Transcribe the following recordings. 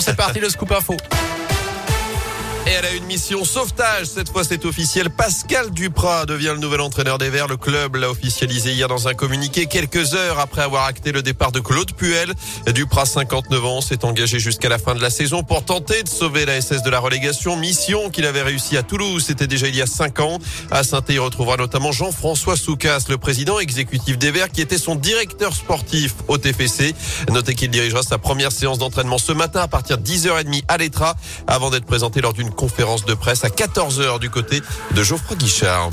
C'est parti, le scoop info. Et elle a une mission sauvetage. Cette fois, c'est officiel. Pascal Duprat devient le nouvel entraîneur des Verts. Le club l'a officialisé hier dans un communiqué quelques heures après avoir acté le départ de Claude Puel. Duprat, 59 ans, s'est engagé jusqu'à la fin de la saison pour tenter de sauver la SS de la relégation. Mission qu'il avait réussi à Toulouse. C'était déjà il y a cinq ans. À saint il retrouvera notamment Jean-François Soucas, le président exécutif des Verts, qui était son directeur sportif au TFC. Notez qu'il dirigera sa première séance d'entraînement ce matin à partir de 10h30 à l'Etra avant d'être présenté lors d'une conférence de presse à 14h du côté de Geoffroy Guichard.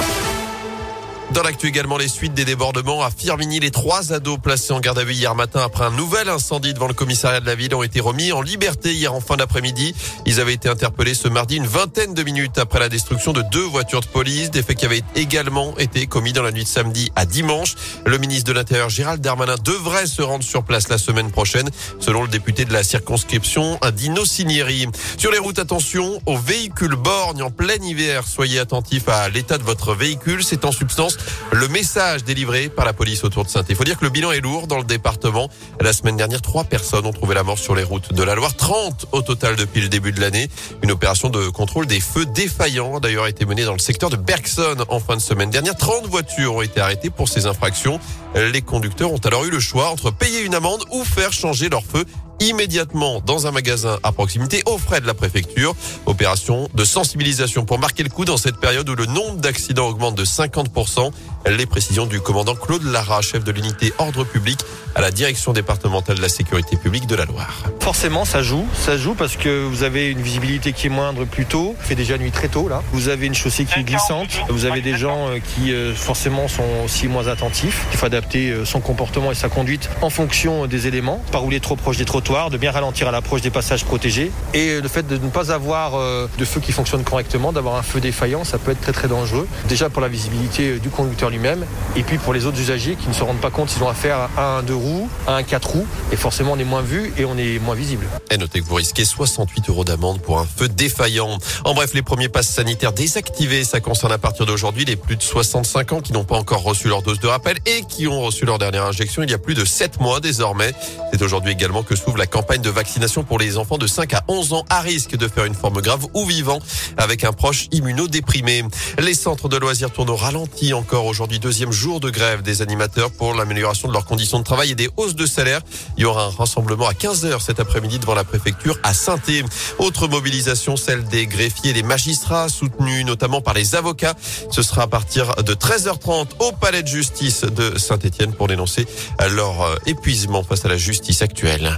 Dans l'actu également, les suites des débordements à Firmini. Les trois ados placés en garde à vue hier matin après un nouvel incendie devant le commissariat de la ville ont été remis en liberté hier en fin d'après-midi. Ils avaient été interpellés ce mardi une vingtaine de minutes après la destruction de deux voitures de police, des faits qui avaient également été commis dans la nuit de samedi à dimanche. Le ministre de l'Intérieur Gérald Darmanin devrait se rendre sur place la semaine prochaine, selon le député de la circonscription Dino Cinieri. Sur les routes, attention aux véhicules borgnes en plein hiver. Soyez attentifs à l'état de votre véhicule. C'est en substance le message délivré par la police autour de saint Il faut dire que le bilan est lourd dans le département. La semaine dernière, trois personnes ont trouvé la mort sur les routes de la Loire, 30 au total depuis le début de l'année. Une opération de contrôle des feux défaillants a d'ailleurs été menée dans le secteur de Bergson en fin de semaine dernière. 30 voitures ont été arrêtées pour ces infractions. Les conducteurs ont alors eu le choix entre payer une amende ou faire changer leur feu immédiatement dans un magasin à proximité aux frais de la préfecture. Opération de sensibilisation pour marquer le coup dans cette période où le nombre d'accidents augmente de 50%. Les précisions du commandant Claude Lara, chef de l'unité ordre public à la direction départementale de la sécurité publique de la Loire. Forcément, ça joue. Ça joue parce que vous avez une visibilité qui est moindre plus tôt. Il fait déjà nuit très tôt là. Vous avez une chaussée qui est glissante. Vous avez des gens euh, qui euh, forcément sont aussi moins attentifs. Il faut adapter euh, son comportement et sa conduite en fonction des éléments. Pas rouler trop proche des trottoirs, de bien ralentir à l'approche des passages protégés. Et le fait de ne pas avoir de feu qui fonctionne correctement, d'avoir un feu défaillant, ça peut être très très dangereux. Déjà pour la visibilité du conducteur lui-même et puis pour les autres usagers qui ne se rendent pas compte s'ils ont affaire à un deux roues, à un quatre roues et forcément on est moins vu et on est moins visible. Et notez que vous risquez 68 euros d'amende pour un feu défaillant. En bref, les premiers passes sanitaires désactivés, ça concerne à partir d'aujourd'hui les plus de 65 ans qui n'ont pas encore reçu leur dose de rappel et qui ont reçu leur dernière injection il y a plus de 7 mois désormais. C'est aujourd'hui également que s'ouvre la campagne de vaccination pour les enfants de 5 à 11 ans à risque de faire une forme grave ou vivant avec un proche immunodéprimé. Les centres de loisirs tournent au ralenti encore aujourd'hui, deuxième jour de grève des animateurs pour l'amélioration de leurs conditions de travail et des hausses de salaire. Il y aura un rassemblement à 15h cet après-midi devant la préfecture à saint -Étienne. Autre mobilisation, celle des greffiers et des magistrats, soutenus notamment par les avocats. Ce sera à partir de 13h30 au palais de justice de Saint-Etienne pour dénoncer leur euh, épuisement face à la justice actuelle.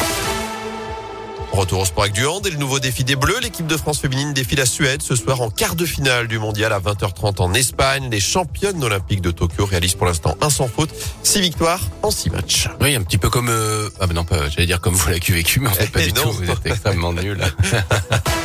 Retour au sport avec du hand et le nouveau défi des Bleus. L'équipe de France féminine défie la Suède ce soir en quart de finale du mondial à 20h30 en Espagne. Les championnes olympiques de Tokyo réalisent pour l'instant un sans faute, six victoires en six matchs. Oui, un petit peu comme, euh... ah ben non, j'allais dire comme vous l'avez vécu, mais en fait pas du tout. Vous êtes extrêmement nul.